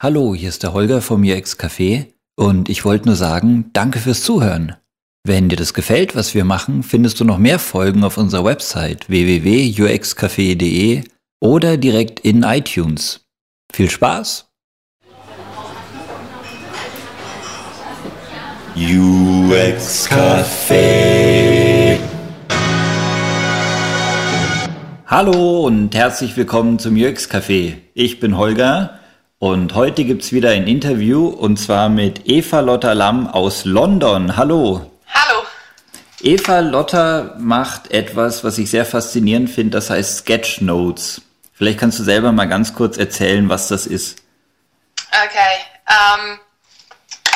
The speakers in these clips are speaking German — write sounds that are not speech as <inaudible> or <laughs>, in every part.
Hallo, hier ist der Holger vom UX Café und ich wollte nur sagen, danke fürs Zuhören. Wenn dir das gefällt, was wir machen, findest du noch mehr Folgen auf unserer Website www.uxcafé.de oder direkt in iTunes. Viel Spaß! UX Café. Hallo und herzlich willkommen zum UX Café. Ich bin Holger und heute gibt's wieder ein Interview und zwar mit Eva Lotta Lamm aus London. Hallo. Hallo. Eva Lotta macht etwas, was ich sehr faszinierend finde, das heißt Sketchnotes. Vielleicht kannst du selber mal ganz kurz erzählen, was das ist. Okay. Um,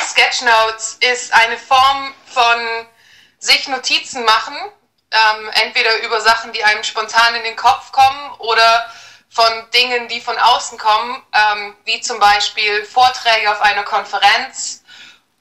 Sketchnotes ist eine Form von sich Notizen machen, ähm, entweder über Sachen, die einem spontan in den Kopf kommen oder von Dingen, die von außen kommen, ähm, wie zum Beispiel Vorträge auf einer Konferenz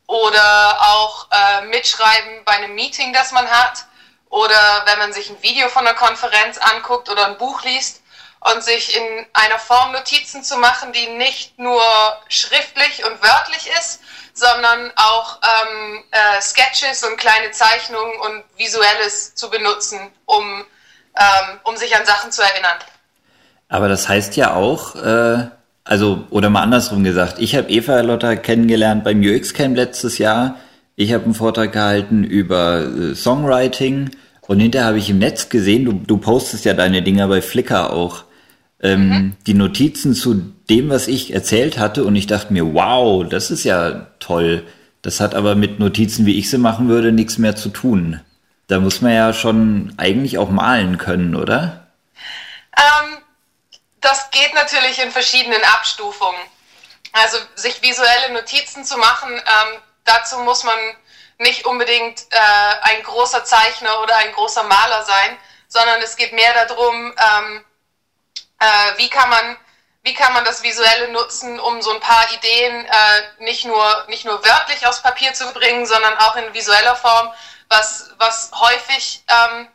oder auch äh, Mitschreiben bei einem Meeting, das man hat oder wenn man sich ein Video von einer Konferenz anguckt oder ein Buch liest und sich in einer Form Notizen zu machen, die nicht nur schriftlich und wörtlich ist, sondern auch ähm, äh, Sketches und kleine Zeichnungen und Visuelles zu benutzen, um, ähm, um sich an Sachen zu erinnern. Aber das heißt ja auch, äh, also, oder mal andersrum gesagt, ich habe Eva Lotta kennengelernt beim UX-Camp letztes Jahr. Ich habe einen Vortrag gehalten über äh, Songwriting und hinterher habe ich im Netz gesehen, du, du postest ja deine Dinger bei Flickr auch, ähm, mhm. die Notizen zu dem, was ich erzählt hatte und ich dachte mir, wow, das ist ja toll. Das hat aber mit Notizen, wie ich sie machen würde, nichts mehr zu tun. Da muss man ja schon eigentlich auch malen können, oder? Ähm, das geht natürlich in verschiedenen Abstufungen. Also sich visuelle Notizen zu machen, ähm, dazu muss man nicht unbedingt äh, ein großer Zeichner oder ein großer Maler sein, sondern es geht mehr darum, ähm, äh, wie kann man wie kann man das Visuelle nutzen, um so ein paar Ideen äh, nicht, nur, nicht nur wörtlich aufs Papier zu bringen, sondern auch in visueller Form, was, was, häufig, ähm,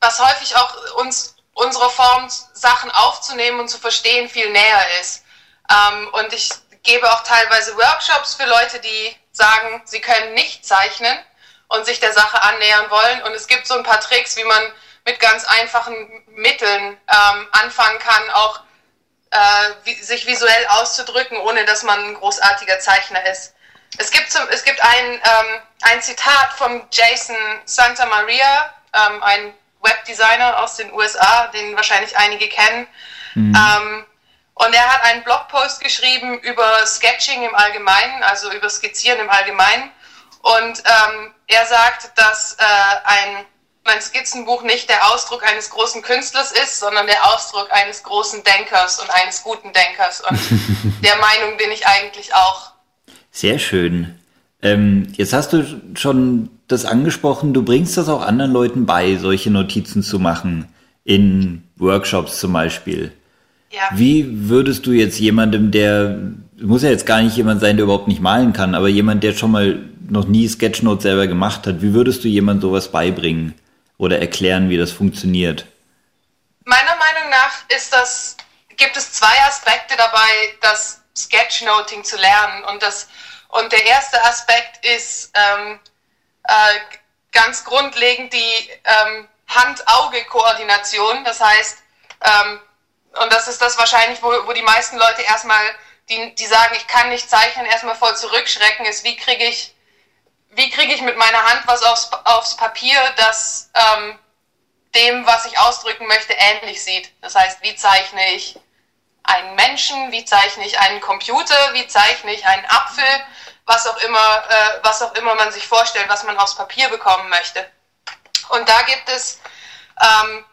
was häufig auch uns unsere Form, Sachen aufzunehmen und zu verstehen, viel näher ist. Ähm, und ich gebe auch teilweise Workshops für Leute, die sagen, sie können nicht zeichnen und sich der Sache annähern wollen. Und es gibt so ein paar Tricks, wie man mit ganz einfachen Mitteln ähm, anfangen kann, auch äh, wie, sich visuell auszudrücken, ohne dass man ein großartiger Zeichner ist. Es gibt, zum, es gibt ein, ähm, ein Zitat von Jason Santa Maria, ähm, ein Webdesigner aus den USA, den wahrscheinlich einige kennen. Mhm. Ähm, und er hat einen Blogpost geschrieben über Sketching im Allgemeinen, also über Skizzieren im Allgemeinen. Und ähm, er sagt, dass äh, ein, mein Skizzenbuch nicht der Ausdruck eines großen Künstlers ist, sondern der Ausdruck eines großen Denkers und eines guten Denkers. Und <laughs> der Meinung bin ich eigentlich auch. Sehr schön. Ähm, jetzt hast du schon das angesprochen, du bringst das auch anderen Leuten bei, solche Notizen zu machen, in Workshops zum Beispiel. Ja. Wie würdest du jetzt jemandem, der, muss ja jetzt gar nicht jemand sein, der überhaupt nicht malen kann, aber jemand, der schon mal noch nie Sketchnote selber gemacht hat, wie würdest du jemand sowas beibringen oder erklären, wie das funktioniert? Meiner Meinung nach ist das, gibt es zwei Aspekte dabei, das Sketchnoting zu lernen. Und, das, und der erste Aspekt ist, ähm, äh, ganz grundlegend die ähm, Hand-Auge-Koordination. Das heißt, ähm, und das ist das wahrscheinlich, wo, wo die meisten Leute erstmal, die, die sagen, ich kann nicht zeichnen, erstmal voll zurückschrecken, ist, wie kriege ich, wie ich mit meiner Hand was aufs, aufs Papier, das ähm, dem, was ich ausdrücken möchte, ähnlich sieht. Das heißt, wie zeichne ich einen Menschen, wie zeichne ich einen Computer, wie zeichne ich einen Apfel, was auch immer, äh, was auch immer man sich vorstellt, was man aufs Papier bekommen möchte. Und da gibt es, ähm,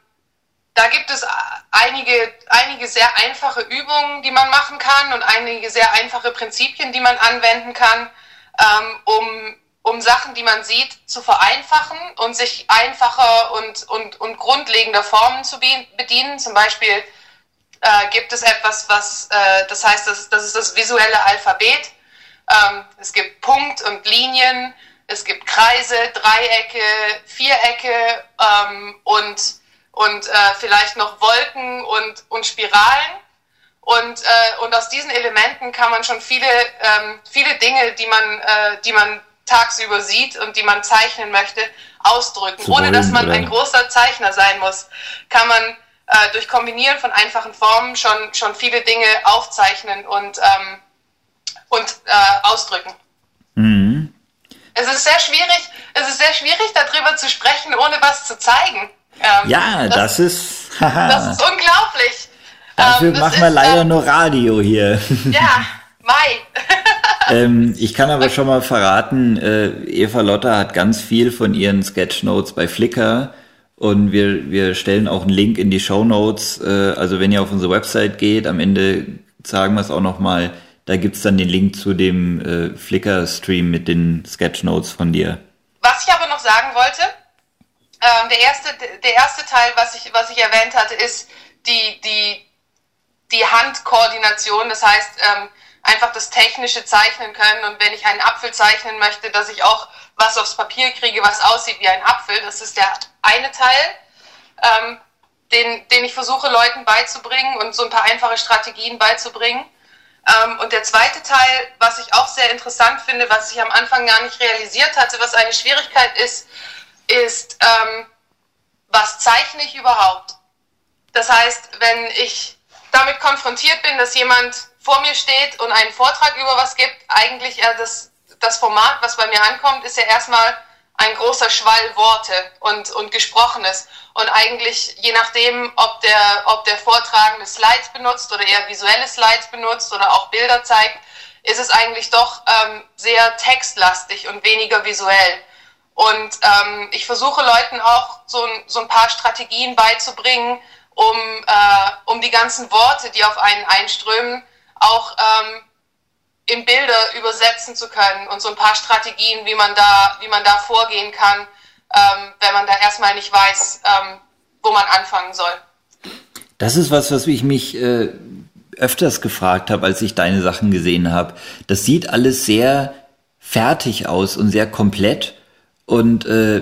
da gibt es einige, einige sehr einfache Übungen, die man machen kann und einige sehr einfache Prinzipien, die man anwenden kann, ähm, um, um Sachen, die man sieht, zu vereinfachen und sich einfacher und, und, und grundlegender Formen zu bedienen. Zum Beispiel äh, gibt es etwas, was, äh, das heißt, das, das ist das visuelle Alphabet. Ähm, es gibt Punkt und Linien, es gibt Kreise, Dreiecke, Vierecke ähm, und, und äh, vielleicht noch Wolken und, und Spiralen. Und, äh, und aus diesen Elementen kann man schon viele, ähm, viele Dinge, die man, äh, die man tagsüber sieht und die man zeichnen möchte, ausdrücken. Ohne dass man ein großer Zeichner sein muss, kann man äh, durch Kombinieren von einfachen Formen schon, schon viele Dinge aufzeichnen und, ähm, und äh, ausdrücken. Mhm. Es ist sehr schwierig, es ist sehr schwierig, darüber zu sprechen, ohne was zu zeigen. Ähm, Ja, das, ist. Haha. das ist unglaublich. Dafür Ähm, das machen wir ist, leider ähm, nur Radio hier. <laughs> Ja, Mai. <laughs> ähm, ich kann aber schon mal verraten, äh, Eva Lotter hat ganz viel von ihren Sketchnotes bei Flickr und wir, wir stellen auch einen Link in die Show Notes. Äh, also wenn ihr auf unsere Website geht, am Ende sagen wir es auch nochmal, da gibt's dann den Link zu dem äh, Flickr-Stream mit den Sketchnotes von dir. Was ich aber noch sagen wollte, ähm, der, erste, der erste Teil, was ich, was ich erwähnt hatte, ist die, die, die Handkoordination. Das heißt, ähm, einfach das technische Zeichnen können. Und wenn ich einen Apfel zeichnen möchte, dass ich auch was aufs Papier kriege, was aussieht wie ein Apfel. Das ist der eine Teil, ähm, den, den ich versuche, Leuten beizubringen und so ein paar einfache Strategien beizubringen. Ähm, und der zweite Teil, was ich auch sehr interessant finde, was ich am Anfang gar nicht realisiert hatte, was eine Schwierigkeit ist, ist, ähm, was zeichne ich überhaupt? Das heißt, wenn ich damit konfrontiert bin, dass jemand vor mir steht und einen Vortrag über was gibt, eigentlich ja das, das Format, was bei mir ankommt, ist ja erstmal ein großer Schwall Worte und, und Gesprochenes. Und eigentlich, je nachdem, ob der, ob der Vortragende Slides benutzt oder eher visuelle Slides benutzt oder auch Bilder zeigt, ist es eigentlich doch ähm, sehr textlastig und weniger visuell. Und ähm, ich versuche Leuten auch so ein, so ein paar Strategien beizubringen, um, äh, um die ganzen Worte, die auf einen einströmen, auch ähm, in Bilder übersetzen zu können und so ein paar Strategien, wie man da, wie man da vorgehen kann, ähm, wenn man da erstmal nicht weiß, ähm, wo man anfangen soll. Das ist was, was ich mich äh, öfters gefragt habe, als ich deine Sachen gesehen habe. Das sieht alles sehr fertig aus und sehr komplett. Und äh,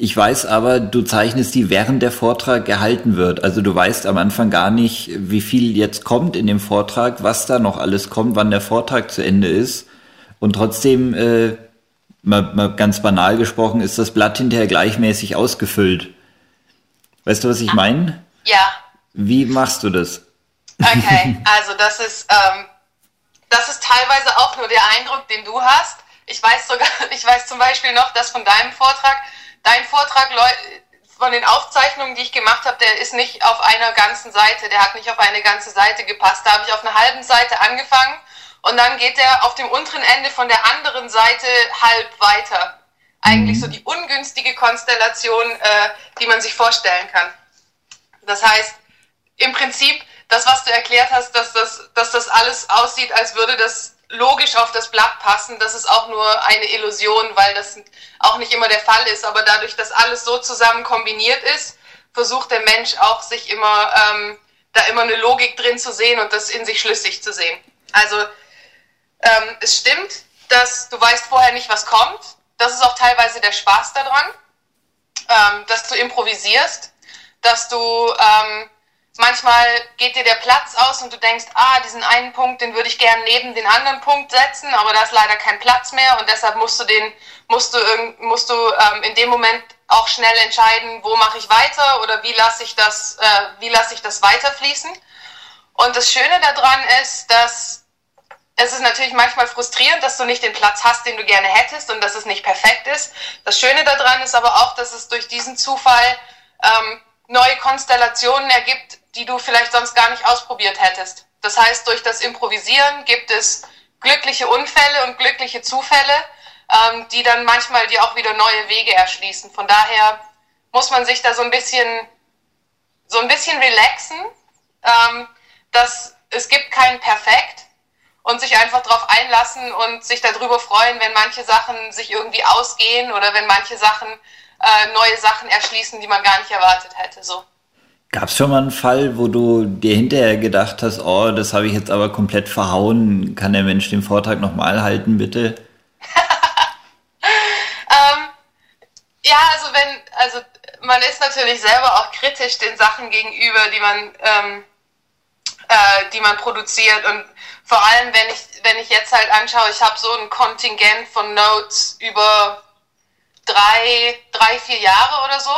ich weiß aber, du zeichnest die, während der Vortrag gehalten wird. Also du weißt am Anfang gar nicht, wie viel jetzt kommt in dem Vortrag, was da noch alles kommt, wann der Vortrag zu Ende ist. Und trotzdem, äh, mal, mal ganz banal gesprochen, ist das Blatt hinterher gleichmäßig ausgefüllt. Weißt du, was ich meine? Ja, Wie machst du das? okay. <laughs> Also das ist, ähm, das ist teilweise auch nur der Eindruck, den du hast. Ich weiß sogar, <laughs> ich weiß zum Beispiel noch, dass von deinem Vortrag, dein Vortrag von den Aufzeichnungen, die ich gemacht habe, der ist nicht auf einer ganzen Seite, der hat nicht auf eine ganze Seite gepasst. Da habe ich auf einer halben Seite angefangen und dann geht er auf dem unteren Ende von der anderen Seite halb weiter. Eigentlich so die ungünstige Konstellation, äh, die man sich vorstellen kann. Das heißt, im Prinzip, das, was du erklärt hast, dass das, dass das alles aussieht, als würde das logisch auf das Blatt passen, das ist auch nur eine Illusion, weil das auch nicht immer der Fall ist. Aber dadurch, dass alles so zusammen kombiniert ist, versucht der Mensch auch sich immer, ähm, da immer eine Logik drin zu sehen und das in sich schlüssig zu sehen. Also ähm, es stimmt, dass du weißt vorher nicht, was kommt. Das ist auch teilweise der Spaß daran, ähm, dass du improvisierst, dass du ähm, manchmal geht dir der Platz aus und du denkst, ah, diesen einen Punkt, den würde ich gerne neben den anderen Punkt setzen, aber da ist leider kein Platz mehr und deshalb musst du den, musst du musst du ähm, in dem Moment auch schnell entscheiden, wo mache ich weiter oder wie lasse ich das, äh, wie lasse ich das weiterfließen. Und das Schöne daran ist, dass es ist natürlich manchmal frustrierend, dass du nicht den Platz hast, den du gerne hättest und dass es nicht perfekt ist. Das Schöne daran ist aber auch, dass es durch diesen Zufall ähm, neue Konstellationen ergibt, die du vielleicht sonst gar nicht ausprobiert hättest. Das heißt, durch das Improvisieren gibt es glückliche Unfälle und glückliche Zufälle, ähm, die dann manchmal dir auch wieder neue Wege erschließen. Von daher muss man sich da so ein bisschen, so ein bisschen relaxen, ähm, dass es gibt kein Perfekt und sich einfach darauf einlassen und sich darüber freuen, wenn manche Sachen sich irgendwie ausgehen oder wenn manche Sachen äh, neue Sachen erschließen, die man gar nicht erwartet hätte. So. Gab es schon mal einen Fall, wo du dir hinterher gedacht hast, oh, das habe ich jetzt aber komplett verhauen, kann der Mensch den Vortrag nochmal halten, bitte? <laughs> Ähm, ja, also wenn, also man ist natürlich selber auch kritisch den Sachen gegenüber, die man, ähm, äh, die man produziert und vor allem, wenn ich, wenn ich jetzt halt anschaue, ich habe so ein Kontingent von Notes über drei, drei, vier Jahre oder so.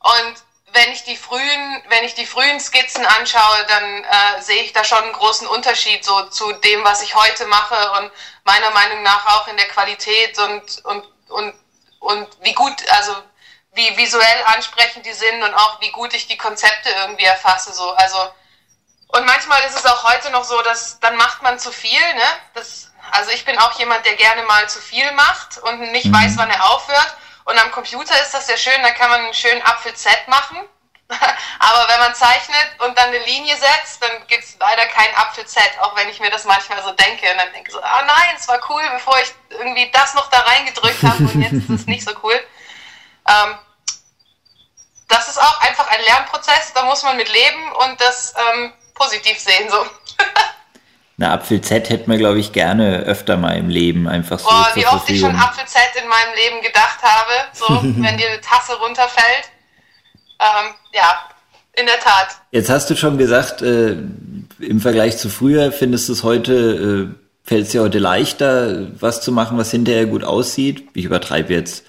Und wenn ich die frühen, wenn ich die frühen Skizzen anschaue, dann äh, sehe ich da schon einen großen Unterschied so zu dem, was ich heute mache und meiner Meinung nach auch in der Qualität und und und und wie gut, also wie visuell ansprechend die sind und auch wie gut ich die Konzepte irgendwie erfasse so. Also und manchmal ist es auch heute noch so, dass dann macht man zu viel, ne? Das, also ich bin auch jemand, der gerne mal zu viel macht und nicht mhm. weiß, wann er aufhört. Und am Computer ist das sehr schön, da kann man einen schönen Apfel-Z machen. <laughs> Aber wenn man zeichnet und dann eine Linie setzt, dann gibt es leider kein Apfel-Z, auch wenn ich mir das manchmal so denke. Und dann denke ich so, ah nein, es war cool, bevor ich irgendwie das noch da reingedrückt habe und jetzt ist es nicht so cool. Ähm, das ist auch einfach ein Lernprozess, da muss man mit leben und das ähm, positiv sehen. So. <laughs> Eine Apfel-Z hätte man, glaube ich, gerne öfter mal im Leben einfach so. Boah, wie oft ich schon Apfel-Z in meinem Leben gedacht habe, so, <laughs> wenn dir eine Tasse runterfällt. Ähm, ja, in der Tat. Jetzt hast du schon gesagt, äh, im Vergleich zu früher findest du es heute, äh, fällt es dir heute leichter, was zu machen, was hinterher gut aussieht. Ich übertreibe jetzt.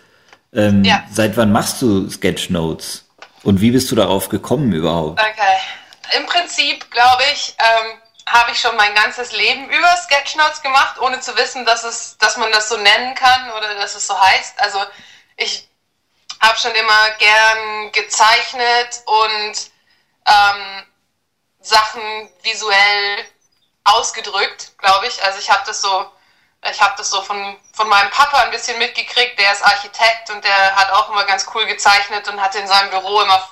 Ähm, ja. Seit wann machst du Sketchnotes? Und wie bist du darauf gekommen überhaupt? Okay im Prinzip, glaube ich, ähm, habe ich schon mein ganzes Leben über Sketchnotes gemacht, ohne zu wissen, dass, es, dass man das so nennen kann oder dass es so heißt. Also ich habe schon immer gern gezeichnet und ähm, Sachen visuell ausgedrückt, glaube ich. Also ich habe das so, ich habe das so von, von meinem Papa ein bisschen mitgekriegt. Der ist Architekt und der hat auch immer ganz cool gezeichnet und hatte in seinem Büro immer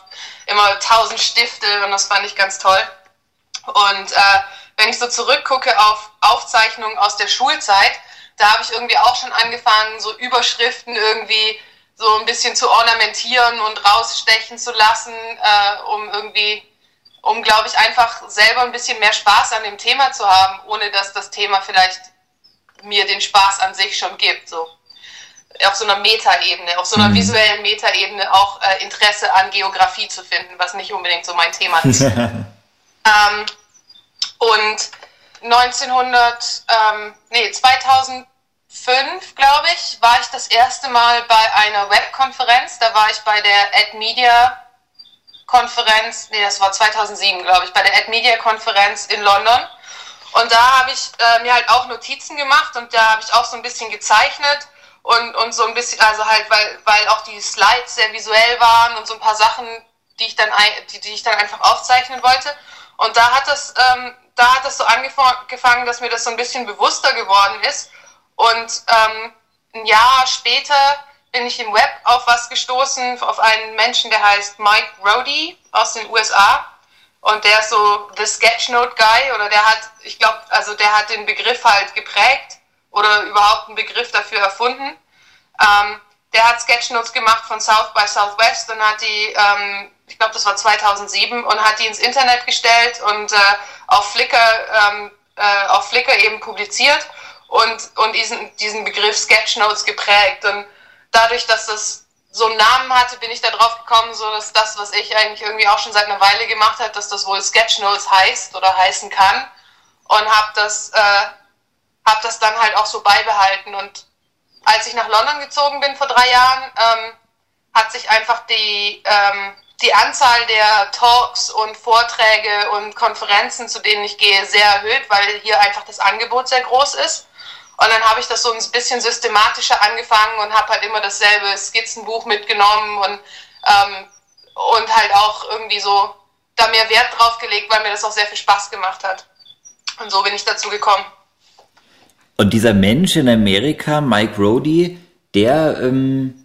immer tausend Stifte und das fand ich ganz toll. Und äh, wenn ich so zurückgucke auf Aufzeichnungen aus der Schulzeit, da habe ich irgendwie auch schon angefangen, so Überschriften irgendwie so ein bisschen zu ornamentieren und rausstechen zu lassen, äh, um irgendwie, um glaube ich einfach selber ein bisschen mehr Spaß an dem Thema zu haben, ohne dass das Thema vielleicht mir den Spaß an sich schon gibt. So auf so einer Metaebene, auf so einer mhm. visuellen Metaebene auch äh, Interesse an Geografie zu finden, was nicht unbedingt so mein Thema ist. <laughs> ähm, und 1900, ähm, nee, 2005, glaube ich, war ich das erste Mal bei einer Webkonferenz. Da war ich bei der AdMedia Konferenz, nee, das war 2007, glaube ich, bei der AdMedia Konferenz in London. Und da habe ich äh, mir halt auch Notizen gemacht und da habe ich auch so ein bisschen gezeichnet und, und so ein bisschen, also halt, weil, weil auch die Slides sehr visuell waren und so ein paar Sachen, die ich dann, die, die ich dann einfach aufzeichnen wollte. Und da hat das, ähm, da hat das so angefangen, dass mir das so ein bisschen bewusster geworden ist. Und ähm, ein Jahr später bin ich im Web auf was gestoßen, auf einen Menschen, der heißt Mike Rody aus den USA. Und der ist so the Sketchnote Guy oder der hat, ich glaube, also der hat den Begriff halt geprägt oder überhaupt einen Begriff dafür erfunden. Ähm, der hat Sketchnotes gemacht von South by Southwest und hat die, ähm, ich glaube, das war 2007, und hat die ins Internet gestellt und äh, auf Flickr, ähm, äh, auf Flickr eben publiziert und, und diesen, diesen Begriff Sketchnotes geprägt. Und dadurch, dass das so einen Namen hatte, bin ich da drauf gekommen, so dass das, was ich eigentlich irgendwie auch schon seit einer Weile gemacht habe, dass das wohl Sketchnotes heißt oder heißen kann und habe das äh, habe das dann halt auch so beibehalten. Und als ich nach London gezogen bin vor drei Jahren, ähm, hat sich einfach die, ähm, die Anzahl der Talks und Vorträge und Konferenzen, zu denen ich gehe, sehr erhöht, weil hier einfach das Angebot sehr groß ist. Und dann habe ich das so ein bisschen systematischer angefangen und habe halt immer dasselbe Skizzenbuch mitgenommen und, ähm, und halt auch irgendwie so da mehr Wert drauf gelegt, weil mir das auch sehr viel Spaß gemacht hat. Und so bin ich dazu gekommen. Und dieser Mensch in Amerika, Mike Rody, der, ähm,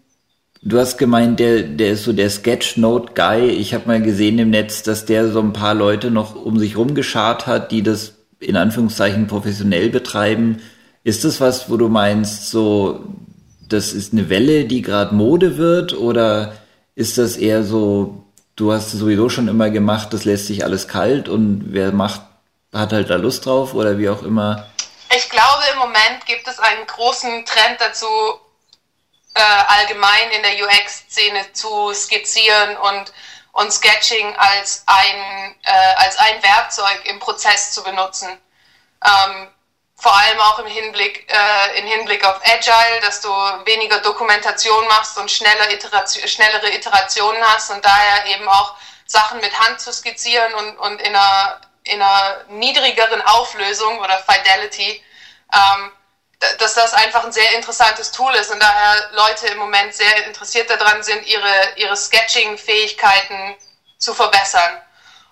du hast gemeint, der, der ist so der Sketchnote-Guy. Ich habe mal gesehen im Netz, dass der so ein paar Leute noch um sich rumgeschart hat, die das in Anführungszeichen professionell betreiben. Ist das was, wo du meinst, so, das ist eine Welle, die gerade Mode wird? Oder ist das eher so, du hast es sowieso schon immer gemacht, das lässt sich alles kalt und wer macht, hat halt da Lust drauf oder wie auch immer? Ich glaube, im Moment gibt es einen großen Trend dazu, äh, allgemein in der UX-Szene zu skizzieren und, und Sketching als ein, äh, als ein Werkzeug im Prozess zu benutzen. Ähm, vor allem auch im Hinblick, äh, im Hinblick auf Agile, dass du weniger Dokumentation machst und schneller Iteration, schnellere Iterationen hast und daher eben auch Sachen mit Hand zu skizzieren und, und in, einer, in einer niedrigeren Auflösung oder Fidelity, ähm, dass das einfach ein sehr interessantes Tool ist und daher Leute im Moment sehr interessiert daran sind, ihre, ihre Sketching-Fähigkeiten zu verbessern.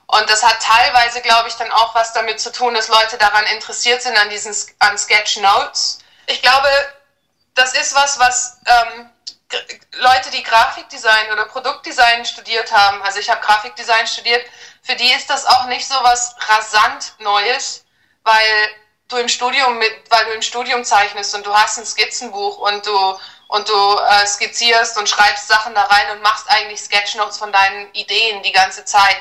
Und das hat teilweise, glaube ich, dann auch was damit zu tun, dass Leute daran interessiert sind, an diesen an Sketch Notes. Ich glaube, das ist was, was ähm, Leute, die Grafikdesign oder Produktdesign studiert haben, also ich habe Grafikdesign studiert, für die ist das auch nicht so was rasant Neues, weil du im Studium mit, weil du im Studium zeichnest und du hast ein Skizzenbuch und du und du äh, skizzierst und schreibst Sachen da rein und machst eigentlich Sketchnotes von deinen Ideen die ganze Zeit.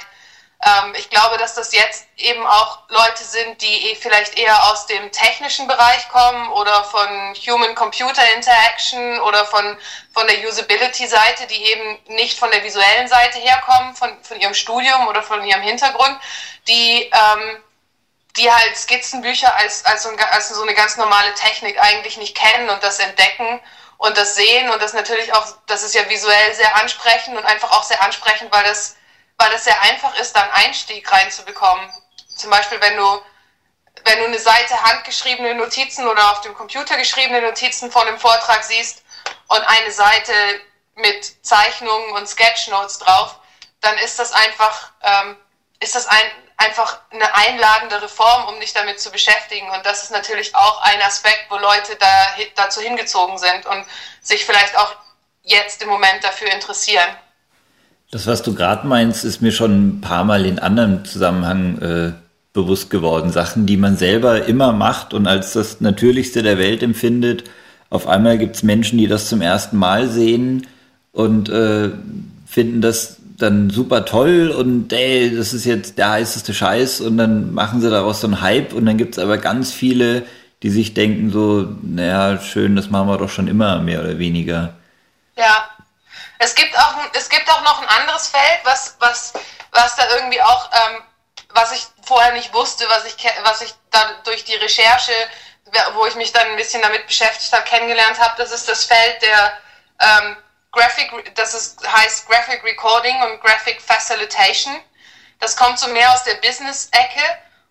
Ähm, ich glaube, dass das jetzt eben auch Leute sind, die eh vielleicht eher aus dem technischen Bereich kommen oder von Human-Computer Interaction oder von, von der Usability-Seite, die eben nicht von der visuellen Seite herkommen, von, von ihrem Studium oder von ihrem Hintergrund, die, ähm, die halt Skizzenbücher als, als, so, als so eine ganz normale Technik eigentlich nicht kennen und das entdecken und das sehen und das natürlich auch, das ist ja visuell sehr ansprechend und einfach auch sehr ansprechend, weil das weil es sehr einfach ist, da einen Einstieg reinzubekommen. Zum Beispiel, wenn du, wenn du eine Seite handgeschriebene Notizen oder auf dem Computer geschriebene Notizen von einem Vortrag siehst und eine Seite mit Zeichnungen und Sketchnotes drauf, dann ist das einfach, ähm, ist das ein, einfach eine einladende Form, um dich damit zu beschäftigen. Und das ist natürlich auch ein Aspekt, wo Leute da, dazu hingezogen sind und sich vielleicht auch jetzt im Moment dafür interessieren. Das, was du gerade meinst, ist mir schon ein paar Mal in anderem Zusammenhang äh, bewusst geworden. Sachen, die man selber immer macht und als das Natürlichste der Welt empfindet. Auf einmal gibt es Menschen, die das zum ersten Mal sehen und äh, finden das dann super toll und ey, das ist jetzt der heißeste Scheiß und dann machen sie daraus so einen Hype und dann gibt es aber ganz viele, die sich denken so, naja, schön, das machen wir doch schon immer, mehr oder weniger. Ja, es gibt auch, es gibt auch noch ein anderes Feld, was, was, was da irgendwie auch, ähm, was ich vorher nicht wusste, was ich, was ich da durch die Recherche, wo ich mich dann ein bisschen damit beschäftigt habe, kennengelernt habe. Das ist das Feld der ähm, Graphic, das ist, heißt Graphic Recording und Graphic Facilitation. Das kommt so mehr aus der Business-Ecke.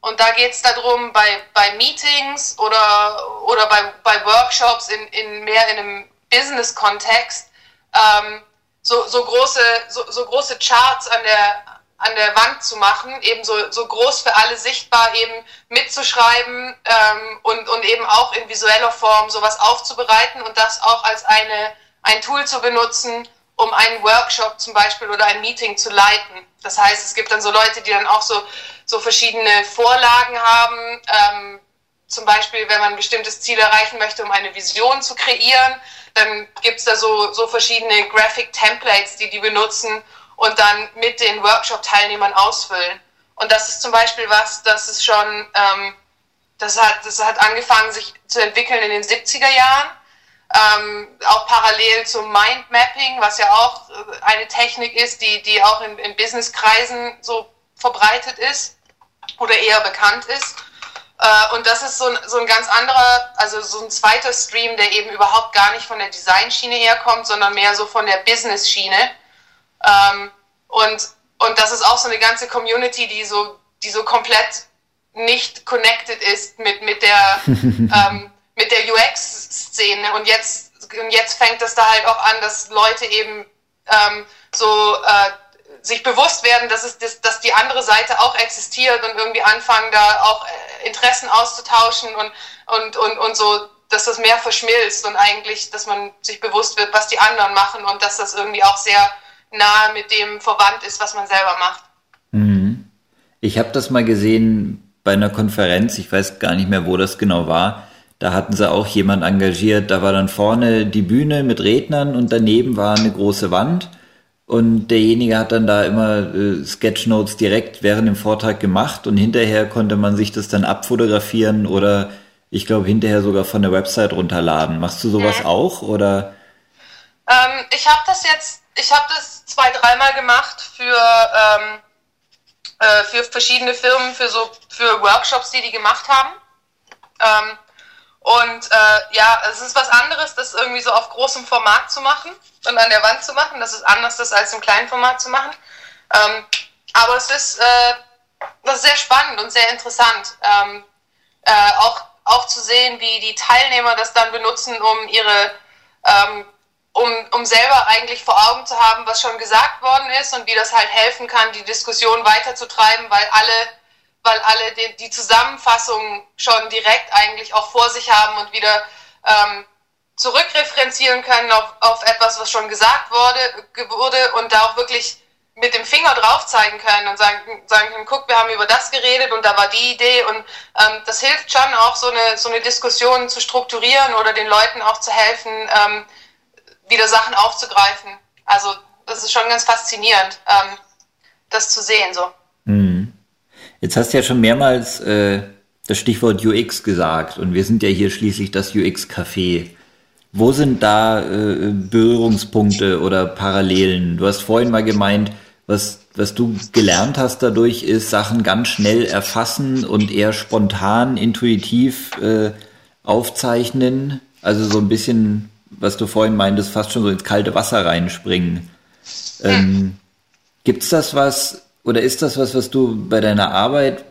Und da geht es darum, bei, bei Meetings oder, oder bei, bei Workshops in, in mehr in einem Business-Kontext ähm, so, so, große, so, so große Charts an der, an der Wand zu machen, eben so, so groß für alle sichtbar eben mitzuschreiben ähm, und, und eben auch in visueller Form sowas aufzubereiten und das auch als eine, ein Tool zu benutzen, um einen Workshop zum Beispiel oder ein Meeting zu leiten. Das heißt, es gibt dann so Leute, die dann auch so, so verschiedene Vorlagen haben, ähm, zum Beispiel, wenn man ein bestimmtes Ziel erreichen möchte, um eine Vision zu kreieren, dann gibt es da so, so verschiedene Graphic Templates, die die benutzen und dann mit den Workshop-Teilnehmern ausfüllen. Und das ist zum Beispiel was, das ist schon, ähm, das, hat, das hat angefangen sich zu entwickeln in den 70er Jahren. Ähm, auch parallel zum Mindmapping, was ja auch eine Technik ist, die, die auch in, in Businesskreisen so verbreitet ist oder eher bekannt ist. Äh, und das ist so ein, so ein ganz anderer, also so ein zweiter Stream, der eben überhaupt gar nicht von der Design-Schiene herkommt, sondern mehr so von der Business-Schiene. Ähm, und, und das ist auch so eine ganze Community, die so, die so komplett nicht connected ist mit, mit der, <laughs> ähm, mit der UX-Szene. Und jetzt, und jetzt fängt es da halt auch an, dass Leute eben ähm, so äh, sich bewusst werden, dass, es, dass, die andere Seite auch existiert und irgendwie anfangen, da auch äh, Interessen auszutauschen und, und, und, und so, dass das mehr verschmilzt und eigentlich, dass man sich bewusst wird, was die anderen machen und dass das irgendwie auch sehr nahe mit dem verwandt ist, was man selber macht. Mhm. Ich habe das mal gesehen bei einer Konferenz, ich weiß gar nicht mehr, wo das genau war. Da hatten sie auch jemand engagiert. Da war dann vorne die Bühne mit Rednern und daneben war eine große Wand. Und derjenige hat dann da immer äh, Sketchnotes direkt während dem Vortrag gemacht und hinterher konnte man sich das dann abfotografieren oder ich glaube hinterher sogar von der Website runterladen. Machst du sowas mhm. auch oder? Ähm, ich habe das jetzt ich hab das zwei, dreimal gemacht für, ähm, äh, für verschiedene Firmen, für so für Workshops, die die gemacht haben. Ähm, und äh, ja, es ist was anderes, das irgendwie so auf großem Format zu machen und an der Wand zu machen. Das ist anders, das als im kleinen Format zu machen. Ähm, aber es ist, äh, das ist sehr spannend und sehr interessant. Ähm, äh, auch, auch zu sehen, wie die Teilnehmer das dann benutzen, um ihre ähm, um, um selber eigentlich vor Augen zu haben, was schon gesagt worden ist und wie das halt helfen kann, die Diskussion weiterzutreiben, weil alle, weil alle die, die Zusammenfassung schon direkt eigentlich auch vor sich haben und wieder ähm, zurückreferenzieren können auf, auf etwas, was schon gesagt wurde, wurde und da auch wirklich mit dem Finger drauf zeigen können und sagen, sagen können, guck, wir haben über das geredet und da war die Idee und ähm, das hilft schon auch so eine, so eine Diskussion zu strukturieren oder den Leuten auch zu helfen, ähm, wieder Sachen aufzugreifen. Also das ist schon ganz faszinierend, ähm, das zu sehen so. Mhm. Jetzt hast du ja schon mehrmals äh, das Stichwort UX gesagt und wir sind ja hier schließlich das UX-Café. Wo sind da äh, Berührungspunkte oder Parallelen? Du hast vorhin mal gemeint, was, was du gelernt hast dadurch, ist Sachen ganz schnell erfassen und eher spontan, intuitiv äh, aufzeichnen. Also so ein bisschen was du vorhin meintest, fast schon so ins kalte Wasser reinspringen. Ähm, gibt's das was oder ist das was, was du bei deiner Arbeit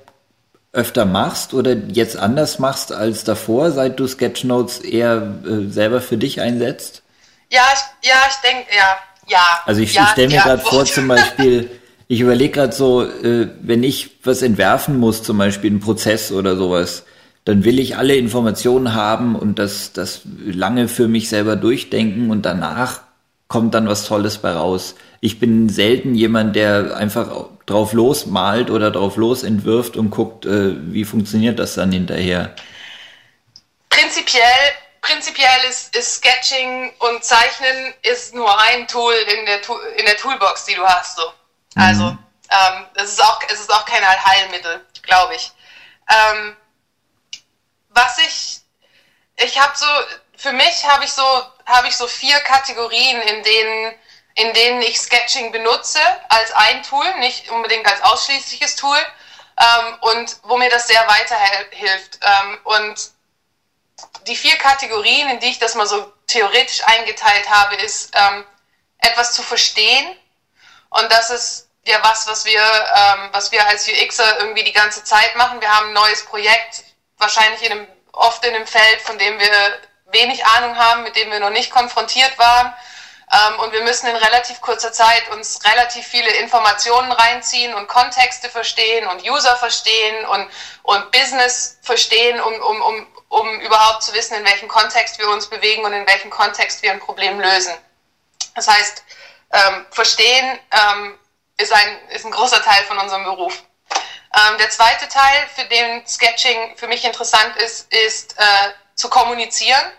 öfter machst oder jetzt anders machst als davor, seit du Sketchnotes eher äh, selber für dich einsetzt? Ja, ich, ja, ich denke, ja, ja. Also ich, ja, ich stelle mir gerade vor, <laughs> zum Beispiel, ich überlege gerade so, äh, wenn ich was entwerfen muss, zum Beispiel einen Prozess oder sowas, dann will ich alle Informationen haben und das, das lange für mich selber durchdenken und danach kommt dann was Tolles bei raus. Ich bin selten jemand, der einfach drauf los malt oder drauf los entwirft und guckt, äh, wie funktioniert das dann hinterher. Prinzipiell, prinzipiell ist, ist Sketching und Zeichnen ist nur ein Tool in der, in der Toolbox, die du hast. So. Also, mhm. ähm, es, ist auch, es ist auch kein Heilmittel, glaube ich. Ähm, was ich, ich habe so, für mich habe ich so, habe ich so vier Kategorien, in denen, in denen ich Sketching benutze als ein Tool, nicht unbedingt als ausschließliches Tool ähm, und wo mir das sehr weiterhilft. Ähm, und die vier Kategorien, in die ich das mal so theoretisch eingeteilt habe, ist ähm, etwas zu verstehen und das ist ja was, was wir, ähm, was wir als UXer irgendwie die ganze Zeit machen. Wir haben ein neues Projekt, wahrscheinlich in einem, oft in einem Feld, von dem wir wenig Ahnung haben, mit dem wir noch nicht konfrontiert waren. Ähm, und wir müssen in relativ kurzer Zeit uns relativ viele Informationen reinziehen und Kontexte verstehen und User verstehen und, und Business verstehen, um, um, um, um überhaupt zu wissen, in welchem Kontext wir uns bewegen und in welchem Kontext wir ein Problem lösen. Das heißt, ähm, verstehen ähm, ist, ein, ist ein großer Teil von unserem Beruf. Ähm, der zweite Teil, für den Sketching für mich interessant ist, ist äh, zu kommunizieren.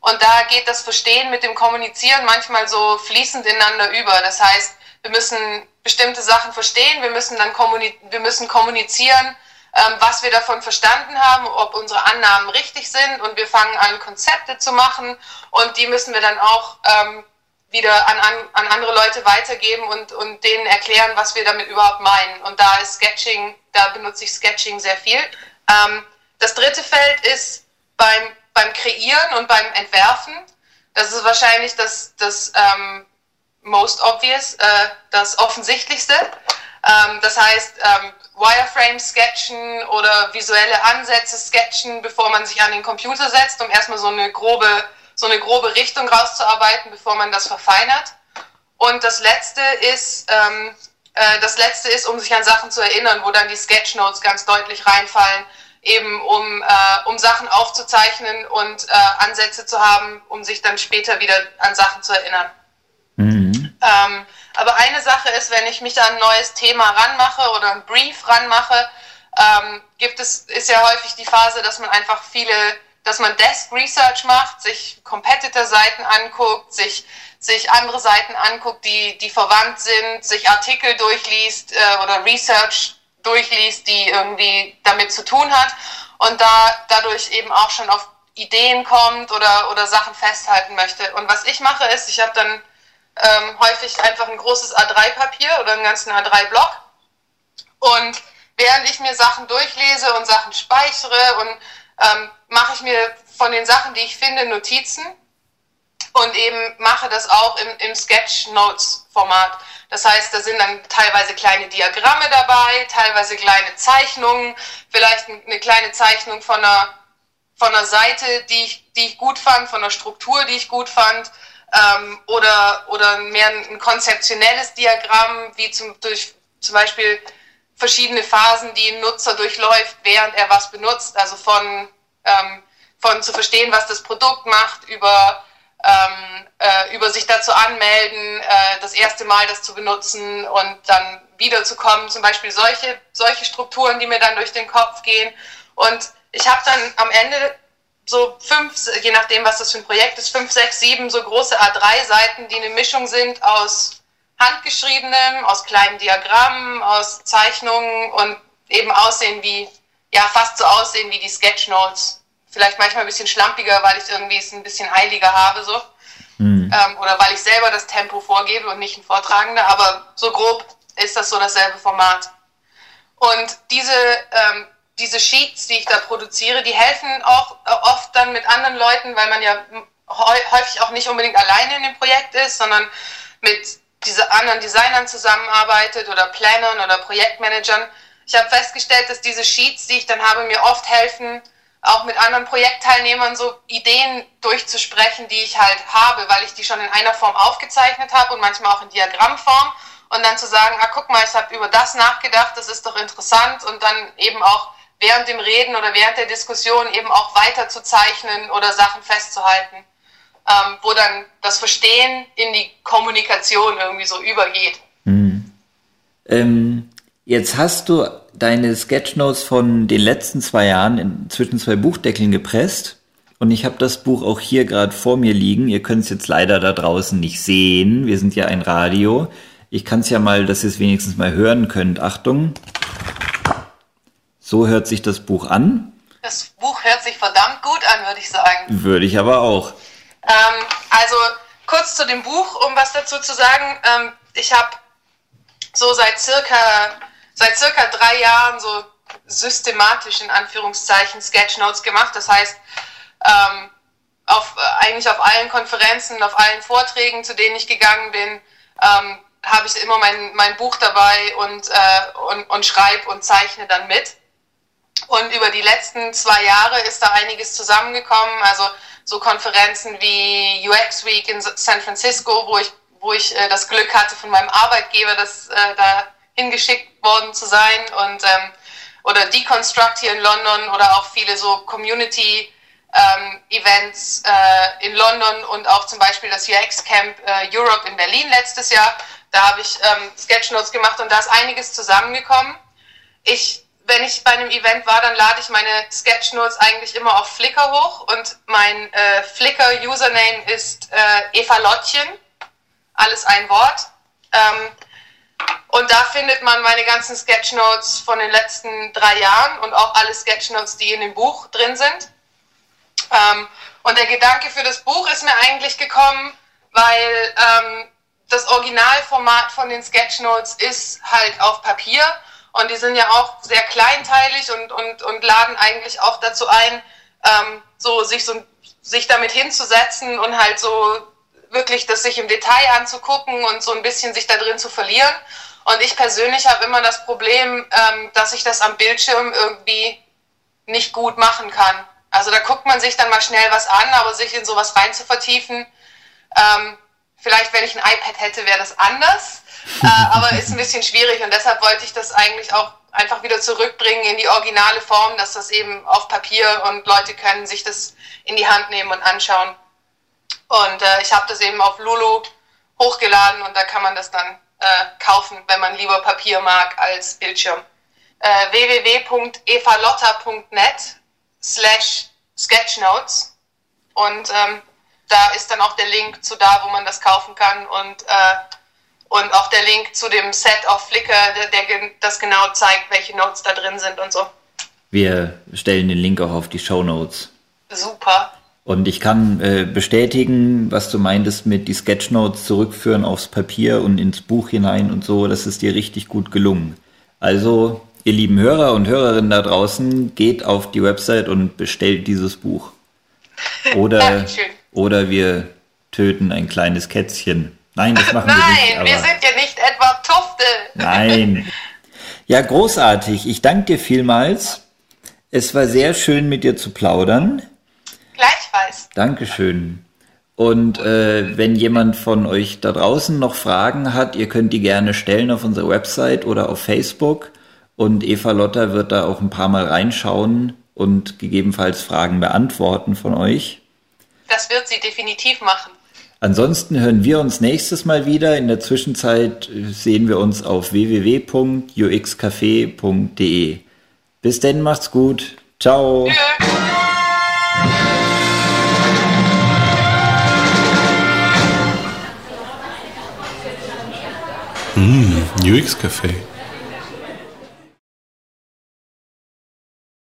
Und da geht das Verstehen mit dem Kommunizieren manchmal so fließend ineinander über. Das heißt, wir müssen bestimmte Sachen verstehen, wir müssen dann kommuni wir müssen kommunizieren, ähm, was wir davon verstanden haben, ob unsere Annahmen richtig sind und wir fangen an, Konzepte zu machen und die müssen wir dann auch ähm, wieder an, an, an andere Leute weitergeben und, und denen erklären, was wir damit überhaupt meinen. Und da ist Sketching, da benutze ich Sketching sehr viel. Ähm, das dritte Feld ist beim, beim Kreieren und beim Entwerfen. Das ist wahrscheinlich das, das ähm, most obvious, äh, das offensichtlichste. Ähm, das heißt, ähm, Wireframe sketchen oder visuelle Ansätze sketchen, bevor man sich an den Computer setzt, um erstmal so eine grobe so eine grobe Richtung rauszuarbeiten, bevor man das verfeinert. Und das letzte ist, ähm, äh, das letzte ist, um sich an Sachen zu erinnern, wo dann die Sketchnotes ganz deutlich reinfallen, eben um, äh, um Sachen aufzuzeichnen und äh, Ansätze zu haben, um sich dann später wieder an Sachen zu erinnern. Mhm. Ähm, aber eine Sache ist, wenn ich mich an ein neues Thema ranmache oder ein Brief ranmache, ähm, gibt es, ist ja häufig die Phase, dass man einfach viele dass man Desk Research macht, sich Competitor-Seiten anguckt, sich, sich andere Seiten anguckt, die, die verwandt sind, sich Artikel durchliest äh, oder Research durchliest, die irgendwie damit zu tun hat und da dadurch eben auch schon auf Ideen kommt oder, oder Sachen festhalten möchte. Und was ich mache ist, ich habe dann ähm, häufig einfach ein großes A3-Papier oder einen ganzen A3-Block. Und während ich mir Sachen durchlese und Sachen speichere und ähm, mache ich mir von den Sachen, die ich finde, Notizen und eben mache das auch im, im Sketch-Notes-Format. Das heißt, da sind dann teilweise kleine Diagramme dabei, teilweise kleine Zeichnungen, vielleicht eine kleine Zeichnung von einer, von einer Seite, die ich, die ich gut fand, von einer Struktur, die ich gut fand, ähm, oder, oder mehr ein konzeptionelles Diagramm, wie zum, durch, zum Beispiel verschiedene Phasen, die ein Nutzer durchläuft, während er was benutzt, also von, ähm, von zu verstehen, was das Produkt macht, über ähm, äh, über sich dazu anmelden, äh, das erste Mal das zu benutzen und dann wiederzukommen. Zum Beispiel solche, solche Strukturen, die mir dann durch den Kopf gehen. Und ich habe dann am Ende so fünf, je nachdem, was das für ein Projekt ist, fünf, sechs, sieben so große A3-Seiten, die eine Mischung sind aus handgeschriebenem, aus kleinen Diagrammen, aus Zeichnungen und eben aussehen wie, ja, fast so aussehen wie die Sketchnotes vielleicht manchmal ein bisschen schlampiger, weil ich irgendwie es ein bisschen heiliger habe, so. Mhm. Ähm, oder weil ich selber das Tempo vorgebe und nicht ein Vortragender, aber so grob ist das so dasselbe Format. Und diese, ähm, diese Sheets, die ich da produziere, die helfen auch äh, oft dann mit anderen Leuten, weil man ja häufig auch nicht unbedingt alleine in dem Projekt ist, sondern mit diesen anderen Designern zusammenarbeitet oder Plannern oder Projektmanagern. Ich habe festgestellt, dass diese Sheets, die ich dann habe, mir oft helfen, auch mit anderen Projektteilnehmern so Ideen durchzusprechen, die ich halt habe, weil ich die schon in einer Form aufgezeichnet habe und manchmal auch in Diagrammform und dann zu sagen, ah guck mal, ich habe über das nachgedacht, das ist doch interessant und dann eben auch während dem Reden oder während der Diskussion eben auch weiter zu zeichnen oder Sachen festzuhalten, ähm, wo dann das Verstehen in die Kommunikation irgendwie so übergeht. Hm. Ähm, jetzt hast du deine Sketchnotes von den letzten zwei Jahren in, zwischen zwei Buchdeckeln gepresst. Und ich habe das Buch auch hier gerade vor mir liegen. Ihr könnt es jetzt leider da draußen nicht sehen. Wir sind ja ein Radio. Ich kann es ja mal, dass ihr es wenigstens mal hören könnt. Achtung. So hört sich das Buch an. Das Buch hört sich verdammt gut an, würde ich sagen. Würde ich aber auch. Ähm, also kurz zu dem Buch, um was dazu zu sagen. Ähm, ich habe so seit circa seit circa drei Jahren so systematisch in Anführungszeichen Sketchnotes gemacht. Das heißt, ähm, auf, äh, eigentlich auf allen Konferenzen, auf allen Vorträgen, zu denen ich gegangen bin, ähm, habe ich immer mein, mein Buch dabei und, äh, und, und schreibe und zeichne dann mit. Und über die letzten zwei Jahre ist da einiges zusammengekommen. Also so Konferenzen wie UX Week in San Francisco, wo ich, wo ich äh, das Glück hatte, von meinem Arbeitgeber das äh, da hingeschickt worden zu sein und ähm, oder Deconstruct hier in London oder auch viele so Community ähm, Events äh, in London und auch zum Beispiel das UX Camp äh, Europe in Berlin letztes Jahr. Da habe ich ähm, Sketchnotes gemacht und da ist einiges zusammengekommen. Ich, wenn ich bei einem Event war, dann lade ich meine Sketchnotes eigentlich immer auf Flickr hoch und mein äh, Flickr Username ist äh, Eva Lottchen, alles ein Wort. Ähm, und da findet man meine ganzen Sketchnotes von den letzten drei Jahren und auch alle Sketchnotes, die in dem Buch drin sind. Ähm, und der Gedanke für das Buch ist mir eigentlich gekommen, weil ähm, das Originalformat von den Sketchnotes ist halt auf Papier und die sind ja auch sehr kleinteilig und, und, und laden eigentlich auch dazu ein, ähm, so sich so sich damit hinzusetzen und halt so wirklich das sich im Detail anzugucken und so ein bisschen sich da drin zu verlieren. Und ich persönlich habe immer das Problem, ähm, dass ich das am Bildschirm irgendwie nicht gut machen kann. Also da guckt man sich dann mal schnell was an, aber sich in sowas rein zu vertiefen, ähm, vielleicht wenn ich ein iPad hätte, wäre das anders, äh, <laughs> aber ist ein bisschen schwierig und deshalb wollte ich das eigentlich auch einfach wieder zurückbringen in die originale Form, dass das eben auf Papier und Leute können sich das in die Hand nehmen und anschauen. Und äh, ich habe das eben auf Lulu hochgeladen und da kann man das dann äh, kaufen, wenn man lieber Papier mag als Bildschirm. Äh, www.evalotta.net slash sketchnotes und ähm, da ist dann auch der Link zu da, wo man das kaufen kann und, äh, und auch der Link zu dem Set auf Flickr, der, der das genau zeigt, welche Notes da drin sind und so. Wir stellen den Link auch auf die Show Notes. Super. Und ich kann äh, bestätigen, was du meintest mit die Sketchnotes zurückführen aufs Papier und ins Buch hinein und so, das ist dir richtig gut gelungen. Also, ihr lieben Hörer und Hörerinnen da draußen, geht auf die Website und bestellt dieses Buch. <laughs> Oder, oder wir töten ein kleines Kätzchen. Nein, das machen Nein, wir nicht. wir aber- sind ja nicht etwa Tufte. Nein. <laughs> Ja, großartig. Ich danke dir vielmals. Es war sehr schön, mit dir zu plaudern. Gleichfalls. Dankeschön. Und äh, wenn jemand von euch da draußen noch Fragen hat, ihr könnt die gerne stellen auf unserer Website oder auf Facebook. Und Eva Lotter wird da auch ein paar Mal reinschauen und gegebenenfalls Fragen beantworten von euch. Das wird sie definitiv machen. Ansonsten hören wir uns nächstes Mal wieder. In der Zwischenzeit sehen wir uns auf www.uxcafé.de. Bis denn, macht's gut. Ciao. Tschö. UX Café.